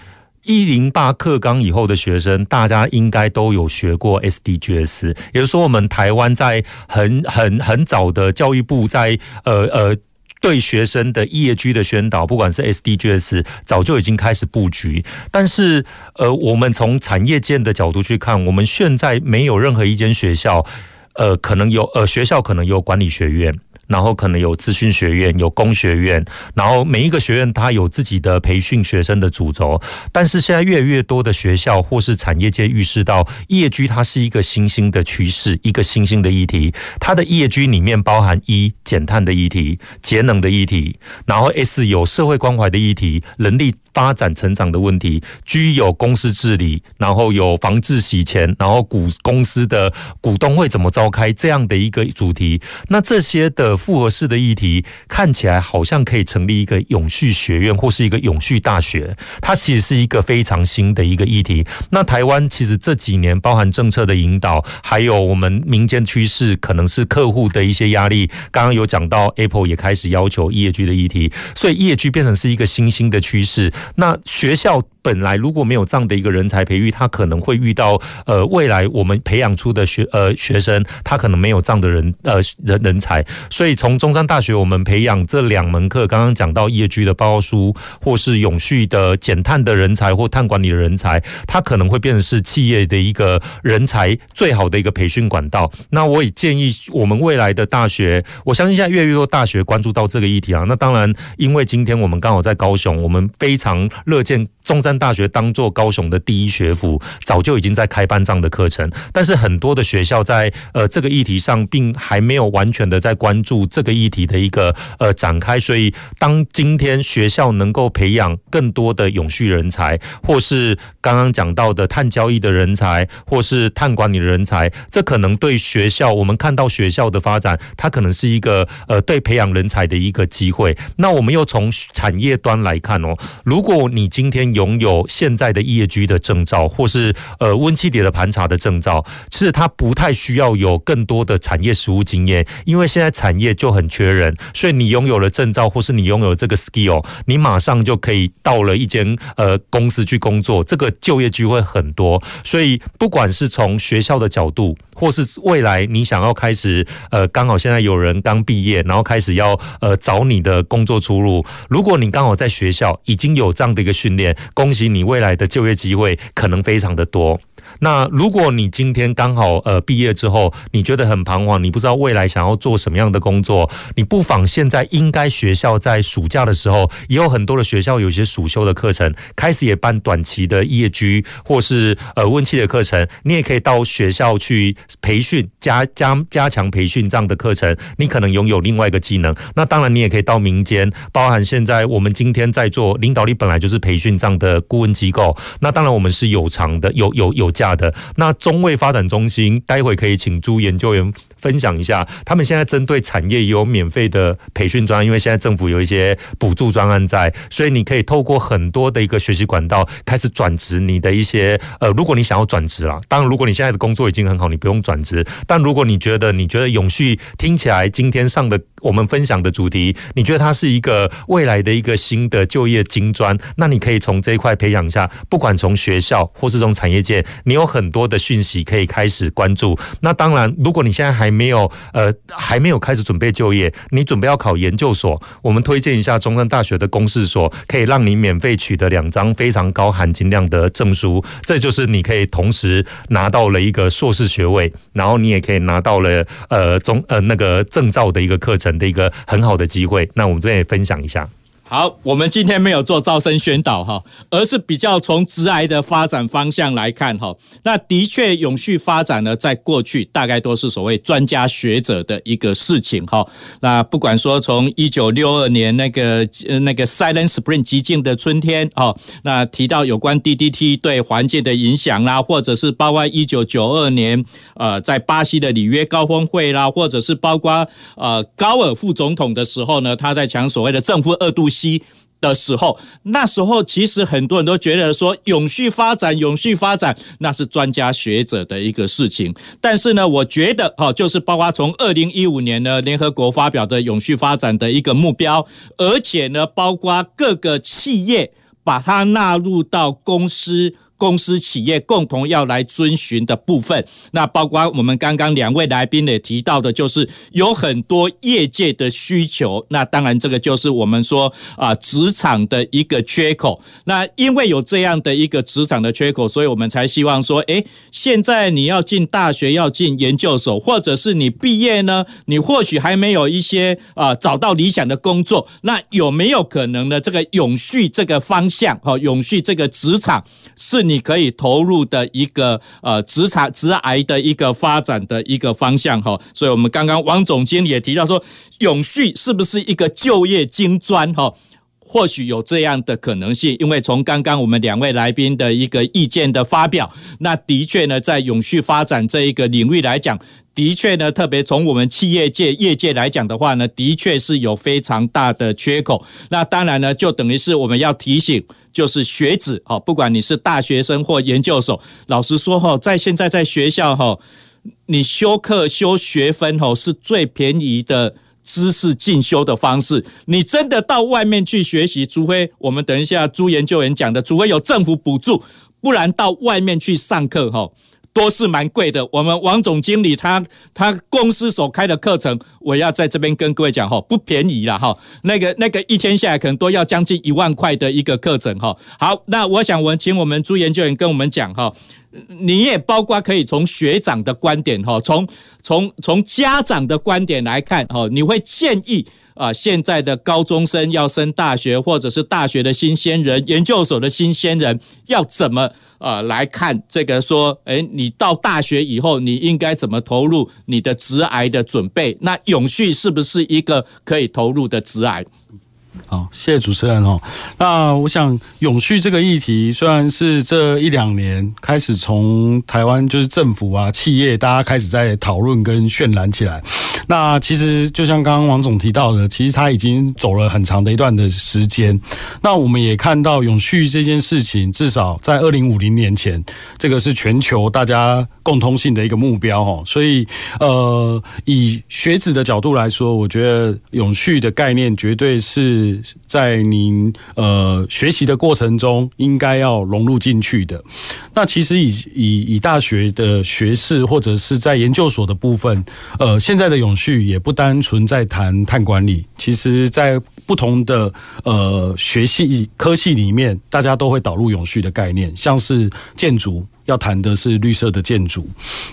一零八课纲以后的学生，大家应该都有学过 SDGs，也就是说，我们台湾在很很很早的教育部在呃呃对学生的 ESG 的宣导，不管是 SDGs，早就已经开始布局。但是呃，我们从产业界的角度去看，我们现在没有任何一间学校，呃，可能有呃学校可能有管理学院。然后可能有资讯学院，有工学院，然后每一个学院它有自己的培训学生的主轴。但是现在越来越多的学校或是产业界预示到，ESG 它是一个新兴的趋势，一个新兴的议题。它的 ESG 里面包含一减碳的议题、节能的议题，然后 S 有社会关怀的议题、人力发展成长的问题，G 有公司治理，然后有防治洗钱，然后股公司的股东会怎么召开这样的一个主题。那这些的。复合式的议题看起来好像可以成立一个永续学院或是一个永续大学，它其实是一个非常新的一个议题。那台湾其实这几年包含政策的引导，还有我们民间趋势，可能是客户的一些压力。刚刚有讲到 Apple 也开始要求 ESG 的议题，所以 ESG 变成是一个新兴的趋势。那学校。本来如果没有这样的一个人才培育，他可能会遇到呃未来我们培养出的学呃学生，他可能没有这样的人呃人人才。所以从中山大学我们培养这两门课，刚刚讲到 ESG 的报告书，或是永续的减碳的人才或碳管理的人才，他可能会变成是企业的一个人才最好的一个培训管道。那我也建议我们未来的大学，我相信现在越来越多大学关注到这个议题啊。那当然，因为今天我们刚好在高雄，我们非常乐见中山。大学当做高雄的第一学府，早就已经在开办这样的课程。但是很多的学校在呃这个议题上，并还没有完全的在关注这个议题的一个呃展开。所以，当今天学校能够培养更多的永续人才，或是刚刚讲到的碳交易的人才，或是碳管理的人才，这可能对学校我们看到学校的发展，它可能是一个呃对培养人才的一个机会。那我们又从产业端来看哦，如果你今天拥有有现在的 ESG 的证照，或是呃温气碟的盘查的证照，其实它不太需要有更多的产业实务经验，因为现在产业就很缺人，所以你拥有了证照，或是你拥有这个 skill，你马上就可以到了一间呃公司去工作，这个就业机会很多。所以不管是从学校的角度，或是未来你想要开始呃刚好现在有人刚毕业，然后开始要呃找你的工作出路，如果你刚好在学校已经有这样的一个训练，恭喜。你未来的就业机会可能非常的多。那如果你今天刚好呃毕业之后，你觉得很彷徨，你不知道未来想要做什么样的工作，你不妨现在应该学校在暑假的时候也有很多的学校有些暑修的课程，开始也办短期的业居或是呃温期的课程，你也可以到学校去培训加加加强培训这样的课程，你可能拥有另外一个技能。那当然你也可以到民间，包含现在我们今天在做领导力本来就是培训这样的顾问机构，那当然我们是有偿的，有有有价的。那中卫发展中心待会可以请朱研究员分享一下，他们现在针对产业有免费的培训专案，因为现在政府有一些补助专案在，所以你可以透过很多的一个学习管道开始转职你的一些呃，如果你想要转职啦，当然如果你现在的工作已经很好，你不用转职，但如果你觉得你觉得永续听起来今天上的我们分享的主题，你觉得它是一个未来的一个新的就业金砖，那你可以从这一块培养一下，不管从学校或是从产业界，你有有很多的讯息可以开始关注。那当然，如果你现在还没有呃还没有开始准备就业，你准备要考研究所，我们推荐一下中山大学的公事所，可以让你免费取得两张非常高含金量的证书，这就是你可以同时拿到了一个硕士学位，然后你也可以拿到了呃中呃那个证照的一个课程的一个很好的机会。那我们这边也分享一下。好，我们今天没有做招生宣导哈，而是比较从直癌的发展方向来看哈。那的确，永续发展呢，在过去大概都是所谓专家学者的一个事情哈。那不管说从一九六二年那个那个 Silent Spring 极静的春天哦，那提到有关 DDT 对环境的影响啦，或者是包括一九九二年呃在巴西的里约高峰会啦，或者是包括呃高尔副总统的时候呢，他在讲所谓的政府二度机的时候，那时候其实很多人都觉得说永续发展，永续发展那是专家学者的一个事情。但是呢，我觉得哈，就是包括从二零一五年呢，联合国发表的永续发展的一个目标，而且呢，包括各个企业把它纳入到公司。公司企业共同要来遵循的部分，那包括我们刚刚两位来宾也提到的，就是有很多业界的需求。那当然，这个就是我们说啊，职场的一个缺口。那因为有这样的一个职场的缺口，所以我们才希望说，诶，现在你要进大学，要进研究所，或者是你毕业呢，你或许还没有一些啊找到理想的工作，那有没有可能呢？这个永续这个方向，哈，永续这个职场是你。你可以投入的一个呃职场职癌的一个发展的一个方向哈，所以我们刚刚王总经理也提到说，永续是不是一个就业金砖哈？或许有这样的可能性，因为从刚刚我们两位来宾的一个意见的发表，那的确呢，在永续发展这一个领域来讲，的确呢，特别从我们企业界业界来讲的话呢，的确是有非常大的缺口。那当然呢，就等于是我们要提醒。就是学子哦，不管你是大学生或研究所，老实说哈，在现在在学校哈，你修课修学分哈是最便宜的知识进修的方式。你真的到外面去学习，除非我们等一下朱研究员讲的，除非有政府补助，不然到外面去上课哈。都是蛮贵的。我们王总经理他他公司所开的课程，我要在这边跟各位讲哈，不便宜啦哈。那个那个一天下来可能都要将近一万块的一个课程哈。好，那我想我请我们朱研究员跟我们讲哈，你也包括可以从学长的观点哈，从从从家长的观点来看哈，你会建议。啊，现在的高中生要升大学，或者是大学的新鲜人、研究所的新鲜人，要怎么呃来看这个？说，诶，你到大学以后，你应该怎么投入你的职癌的准备？那永续是不是一个可以投入的职癌？好，谢谢主持人哦。那我想，永续这个议题，虽然是这一两年开始从台湾就是政府啊、企业大家开始在讨论跟渲染起来。那其实就像刚刚王总提到的，其实他已经走了很长的一段的时间。那我们也看到永续这件事情，至少在二零五零年前，这个是全球大家共通性的一个目标哦。所以，呃，以学子的角度来说，我觉得永续的概念绝对是。在您呃学习的过程中，应该要融入进去的。那其实以以以大学的学士或者是在研究所的部分，呃，现在的永续也不单纯在谈碳管理，其实在不同的呃学系科系里面，大家都会导入永续的概念，像是建筑。要谈的是绿色的建筑。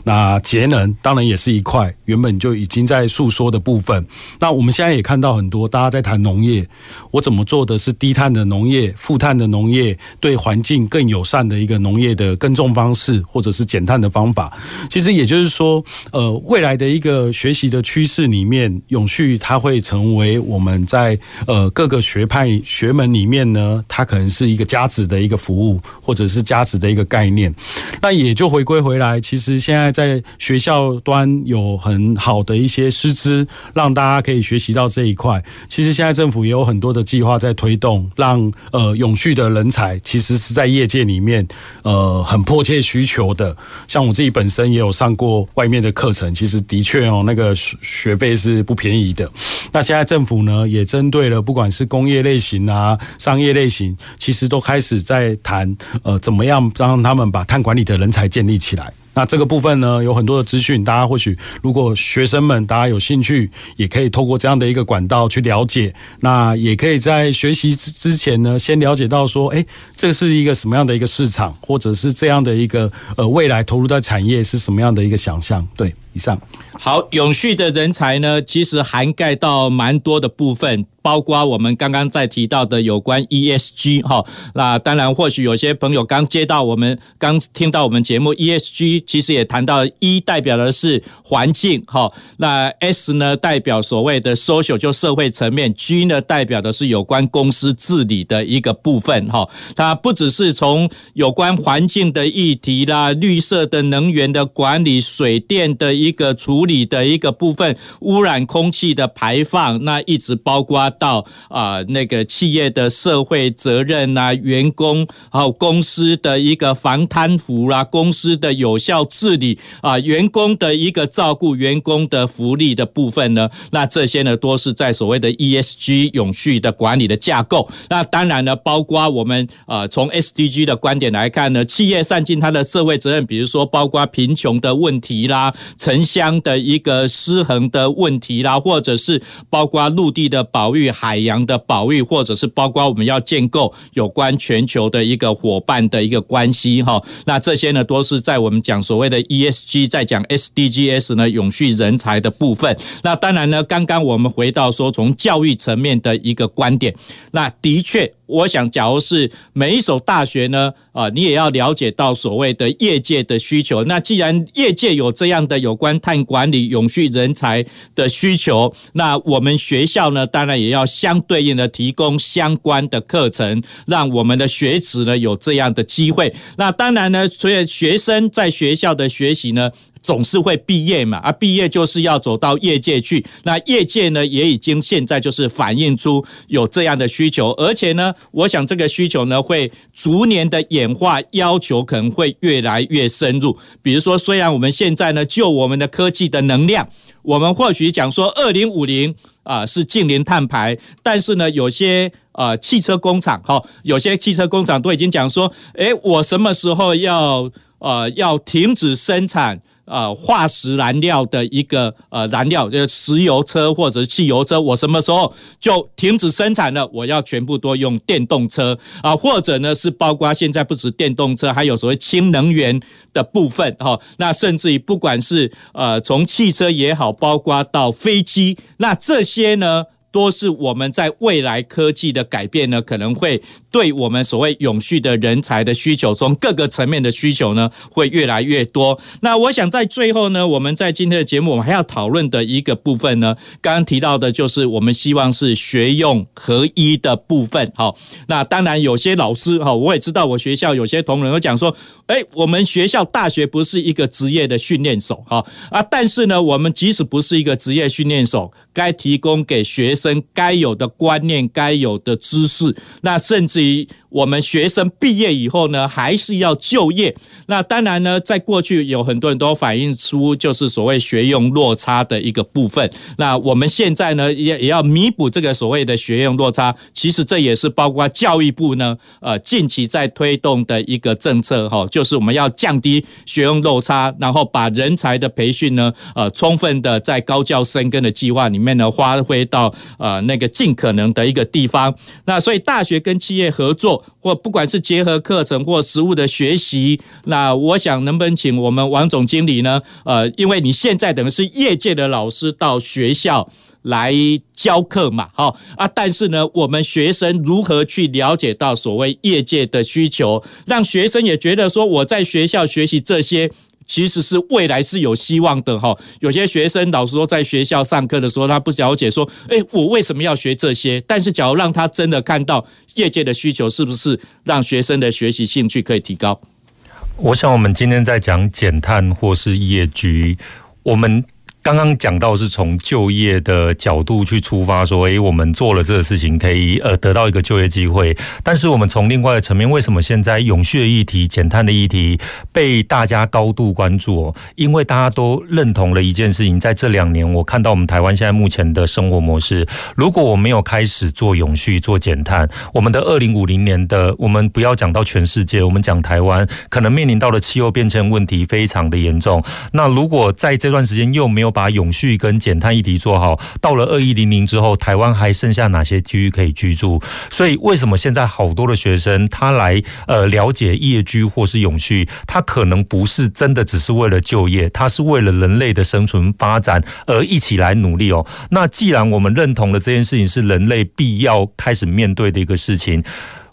那节能当然也是一块，原本就已经在诉说的部分。那我们现在也看到很多大家在谈农业，我怎么做的是低碳的农业、负碳的农业，对环境更友善的一个农业的耕种方式，或者是减碳的方法。其实也就是说，呃，未来的一个学习的趋势里面，永续它会成为我们在呃各个学派学门里面呢，它可能是一个加值的一个服务，或者是加值的一个概念。那也就回归回来，其实现在在学校端有很好的一些师资，让大家可以学习到这一块。其实现在政府也有很多的计划在推动，让呃永续的人才，其实是在业界里面呃很迫切需求的。像我自己本身也有上过外面的课程，其实的确哦，那个学费是不便宜的。那现在政府呢，也针对了不管是工业类型啊、商业类型，其实都开始在谈呃怎么样让他们把碳管管理的人才建立起来。那这个部分呢，有很多的资讯，大家或许如果学生们大家有兴趣，也可以透过这样的一个管道去了解。那也可以在学习之之前呢，先了解到说，诶，这是一个什么样的一个市场，或者是这样的一个呃未来投入在产业是什么样的一个想象？对，上。好，永续的人才呢，其实涵盖到蛮多的部分。包括我们刚刚在提到的有关 ESG 哈，那当然或许有些朋友刚接到我们刚听到我们节目 ESG，其实也谈到 E 代表的是环境哈，那 S 呢代表所谓的 social 就社会层面，G 呢代表的是有关公司治理的一个部分哈，它不只是从有关环境的议题啦、绿色的能源的管理、水电的一一个处理的一个部分、污染空气的排放，那一直包括。到啊，那个企业的社会责任啊，员工还有公司的一个防贪腐啦，公司的有效治理啊，员工的一个照顾，员工的福利的部分呢，那这些呢都是在所谓的 ESG 永续的管理的架构。那当然呢，包括我们啊，从 SDG 的观点来看呢，企业善尽它的社会责任，比如说包括贫穷的问题啦，城乡的一个失衡的问题啦，或者是包括陆地的保育。海洋的保育，或者是包括我们要建构有关全球的一个伙伴的一个关系哈，那这些呢都是在我们讲所谓的 ESG，在讲 SDGs 呢永续人才的部分。那当然呢，刚刚我们回到说从教育层面的一个观点，那的确。我想，假如是每一所大学呢，啊，你也要了解到所谓的业界的需求。那既然业界有这样的有关碳管理、永续人才的需求，那我们学校呢，当然也要相对应的提供相关的课程，让我们的学子呢有这样的机会。那当然呢，所以学生在学校的学习呢。总是会毕业嘛，啊，毕业就是要走到业界去。那业界呢，也已经现在就是反映出有这样的需求，而且呢，我想这个需求呢会逐年的演化，要求可能会越来越深入。比如说，虽然我们现在呢，就我们的科技的能量，我们或许讲说二零五零啊是净零碳排，但是呢，有些呃汽车工厂哈，有些汽车工厂都已经讲说，诶，我什么时候要呃要停止生产？呃，化石燃料的一个呃燃料，就是石油车或者汽油车，我什么时候就停止生产了？我要全部都用电动车啊，或者呢是包括现在不止电动车，还有所谓氢能源的部分哈。那甚至于不管是呃从汽车也好，包括到飞机，那这些呢？多是我们在未来科技的改变呢，可能会对我们所谓永续的人才的需求中各个层面的需求呢，会越来越多。那我想在最后呢，我们在今天的节目，我们还要讨论的一个部分呢，刚刚提到的就是我们希望是学用合一的部分。好，那当然有些老师哈，我也知道我学校有些同仁会讲说，哎，我们学校大学不是一个职业的训练手哈啊，但是呢，我们即使不是一个职业训练手，该提供给学生该有的观念、该有的知识，那甚至于。我们学生毕业以后呢，还是要就业。那当然呢，在过去有很多人都反映出，就是所谓学用落差的一个部分。那我们现在呢，也也要弥补这个所谓的学用落差。其实这也是包括教育部呢，呃，近期在推动的一个政策哈，就是我们要降低学用落差，然后把人才的培训呢，呃，充分的在高教深耕的计划里面呢，发挥到呃那个尽可能的一个地方。那所以大学跟企业合作。或不管是结合课程或实物的学习，那我想能不能请我们王总经理呢？呃，因为你现在等于是业界的老师到学校来教课嘛，好啊，但是呢，我们学生如何去了解到所谓业界的需求，让学生也觉得说我在学校学习这些。其实是未来是有希望的哈。有些学生老师说，在学校上课的时候，他不了解说，哎，我为什么要学这些？但是，假如让他真的看到业界的需求，是不是让学生的学习兴趣可以提高？我想，我们今天在讲减碳或是业局我们。刚刚讲到是从就业的角度去出发，说，诶，我们做了这个事情，可以呃得到一个就业机会。但是我们从另外的层面，为什么现在永续的议题、减碳的议题被大家高度关注？因为大家都认同了一件事情，在这两年，我看到我们台湾现在目前的生活模式，如果我没有开始做永续、做减碳，我们的二零五零年的，我们不要讲到全世界，我们讲台湾，可能面临到的气候变迁问题非常的严重。那如果在这段时间又没有把永续跟减碳议题做好，到了二一零零之后，台湾还剩下哪些区域可以居住？所以为什么现在好多的学生他来呃了解业居或是永续，他可能不是真的只是为了就业，他是为了人类的生存发展而一起来努力哦。那既然我们认同了这件事情是人类必要开始面对的一个事情。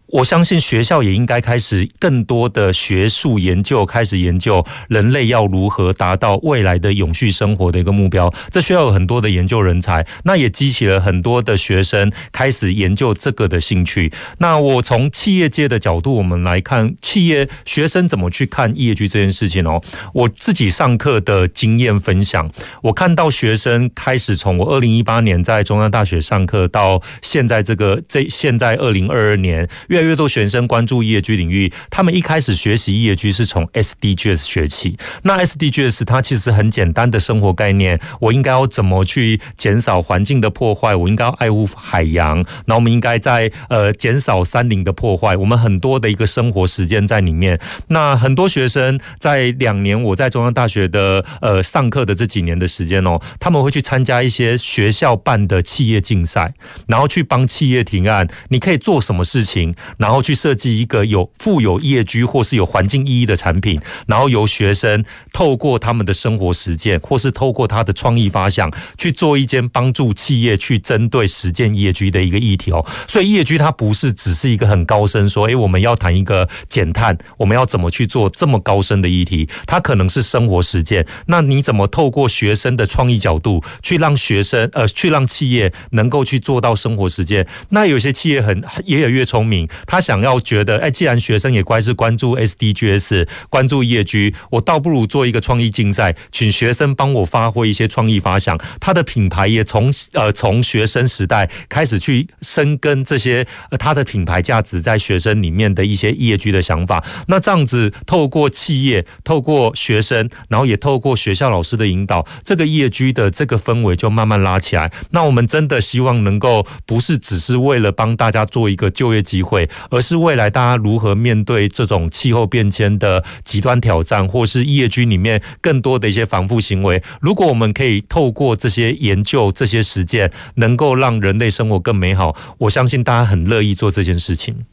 我相信学校也应该开始更多的学术研究，开始研究人类要如何达到未来的永续生活的一个目标。这需要有很多的研究人才，那也激起了很多的学生开始研究这个的兴趣。那我从企业界的角度，我们来看企业学生怎么去看 ESG 这件事情哦。我自己上课的经验分享，我看到学生开始从我二零一八年在中央大学上课到现在这个这现在二零二二年。越来越多学生关注 ESG 领域，他们一开始学习 ESG 是从 SDGs 学起。那 SDGs 它其实很简单的生活概念，我应该要怎么去减少环境的破坏？我应该要爱护海洋，那我们应该在呃减少山林的破坏。我们很多的一个生活实践在里面。那很多学生在两年我在中央大学的呃上课的这几年的时间哦，他们会去参加一些学校办的企业竞赛，然后去帮企业提案，你可以做什么事情？然后去设计一个有富有业居或是有环境意义的产品，然后由学生透过他们的生活实践，或是透过他的创意发想，去做一件帮助企业去针对实践业居的一个议题哦。所以业居它不是只是一个很高深说，诶，我们要谈一个减碳，我们要怎么去做这么高深的议题？它可能是生活实践。那你怎么透过学生的创意角度，去让学生呃，去让企业能够去做到生活实践？那有些企业很也有越聪明。他想要觉得，哎，既然学生也关是关注 SDGs，关注业居，我倒不如做一个创意竞赛，请学生帮我发挥一些创意发想。他的品牌也从呃从学生时代开始去深耕这些，呃，他的品牌价值在学生里面的一些业居的想法。那这样子，透过企业，透过学生，然后也透过学校老师的引导，这个业居的这个氛围就慢慢拉起来。那我们真的希望能够不是只是为了帮大家做一个就业机会。而是未来大家如何面对这种气候变迁的极端挑战，或是业居里面更多的一些防护行为。如果我们可以透过这些研究、这些实践，能够让人类生活更美好，我相信大家很乐意做这件事情。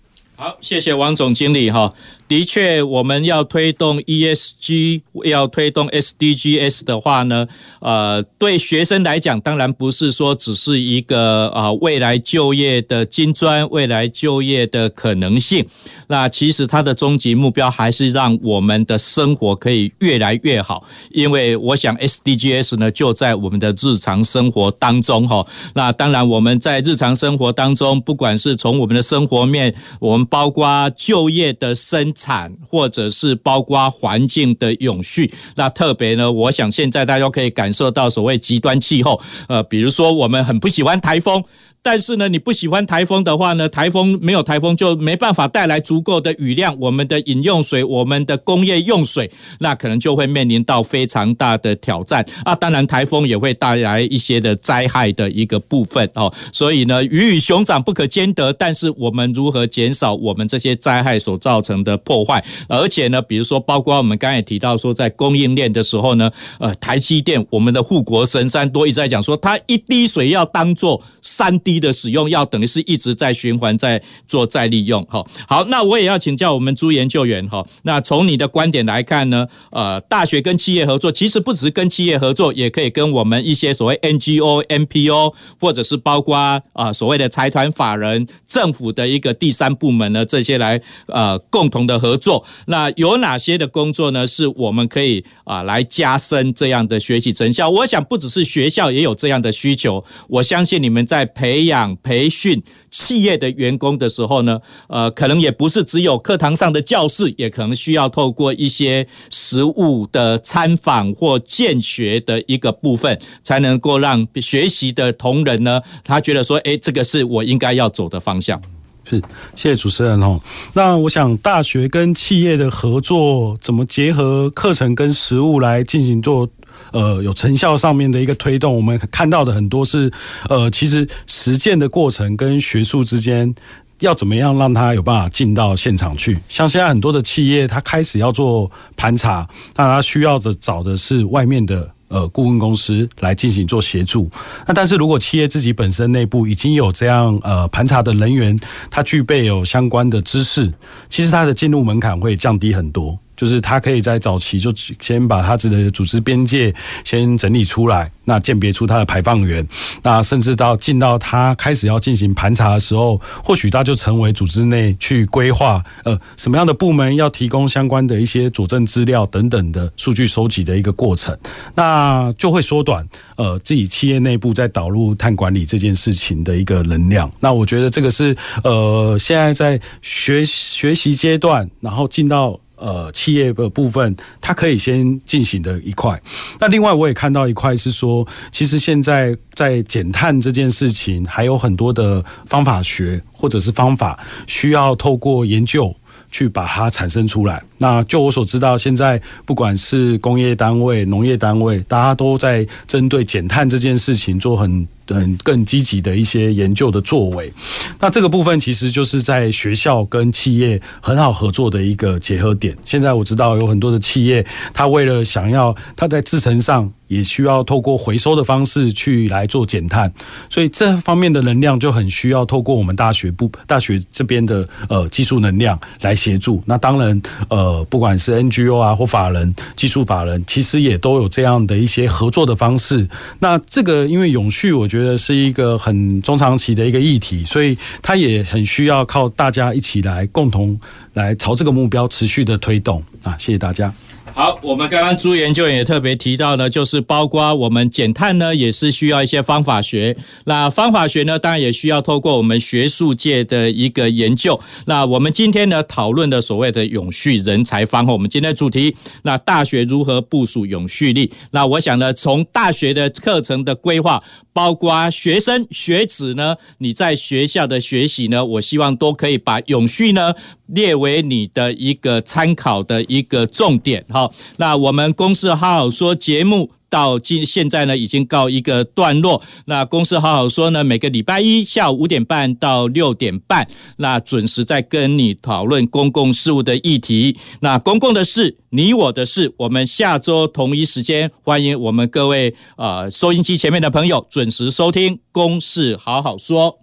好，谢谢王总经理哈。的确，我们要推动 ESG，要推动 SDGs 的话呢，呃，对学生来讲，当然不是说只是一个啊未来就业的金砖，未来就业的可能性。那其实它的终极目标还是让我们的生活可以越来越好。因为我想 SDGs 呢就在我们的日常生活当中哈。那当然我们在日常生活当中，不管是从我们的生活面，我们包括就业的生产或者是包括环境的永续，那特别呢，我想现在大家可以感受到所谓极端气候，呃，比如说我们很不喜欢台风。但是呢，你不喜欢台风的话呢，台风没有台风就没办法带来足够的雨量，我们的饮用水、我们的工业用水，那可能就会面临到非常大的挑战啊。当然，台风也会带来一些的灾害的一个部分哦。所以呢，鱼与熊掌不可兼得。但是我们如何减少我们这些灾害所造成的破坏？而且呢，比如说，包括我们刚才提到说，在供应链的时候呢，呃，台积电，我们的护国神山，多一直在讲说，它一滴水要当做三滴。利的使用，要等于是一直在循环，在做再利用。哈，好，那我也要请教我们朱研究员哈。那从你的观点来看呢，呃，大学跟企业合作，其实不只是跟企业合作，也可以跟我们一些所谓 NGO、NPO，或者是包括啊、所谓的财团法人、政府的一个第三部门呢，这些来呃共同的合作。那有哪些的工作呢？是我们可以啊、来加深这样的学习成效？我想不只是学校也有这样的需求。我相信你们在培养、培训企业的员工的时候呢，呃，可能也不是只有课堂上的教室，也可能需要透过一些实物的参访或见学的一个部分，才能够让学习的同仁呢，他觉得说，哎，这个是我应该要走的方向。是，谢谢主持人哦。那我想，大学跟企业的合作，怎么结合课程跟实物来进行做？呃，有成效上面的一个推动，我们看到的很多是，呃，其实实践的过程跟学术之间要怎么样让它有办法进到现场去。像现在很多的企业，它开始要做盘查，那它需要的找的是外面的呃顾问公司来进行做协助。那但是如果企业自己本身内部已经有这样呃盘查的人员，他具备有相关的知识，其实它的进入门槛会降低很多。就是他可以在早期就先把他自己的组织边界先整理出来，那鉴别出他的排放源，那甚至到进到他开始要进行盘查的时候，或许他就成为组织内去规划呃什么样的部门要提供相关的一些佐证资料等等的数据收集的一个过程，那就会缩短呃自己企业内部在导入碳管理这件事情的一个能量。那我觉得这个是呃现在在学学习阶段，然后进到。呃，企业的部分，它可以先进行的一块。那另外，我也看到一块是说，其实现在在减碳这件事情，还有很多的方法学或者是方法，需要透过研究去把它产生出来。那就我所知道，现在不管是工业单位、农业单位，大家都在针对减碳这件事情做很。很更积极的一些研究的作为，那这个部分其实就是在学校跟企业很好合作的一个结合点。现在我知道有很多的企业，他为了想要他在制程上也需要透过回收的方式去来做减碳，所以这方面的能量就很需要透过我们大学部大学这边的呃技术能量来协助。那当然呃不管是 NGO 啊或法人技术法人，其实也都有这样的一些合作的方式。那这个因为永续，我。觉得是一个很中长期的一个议题，所以它也很需要靠大家一起来共同来朝这个目标持续的推动啊！谢谢大家。好，我们刚刚朱研究员也特别提到呢，就是包括我们减碳呢，也是需要一些方法学。那方法学呢，当然也需要透过我们学术界的一个研究。那我们今天呢，讨论的所谓的永续人才方，我们今天的主题，那大学如何部署永续力？那我想呢，从大学的课程的规划，包括学生学子呢，你在学校的学习呢，我希望都可以把永续呢列为你的一个参考的一个重点。哈。那我们公司好好说节目到今现在呢，已经告一个段落。那公司好好说呢，每个礼拜一下午五点半到六点半，那准时在跟你讨论公共事务的议题。那公共的事，你我的事，我们下周同一时间，欢迎我们各位呃收音机前面的朋友准时收听公事好好说。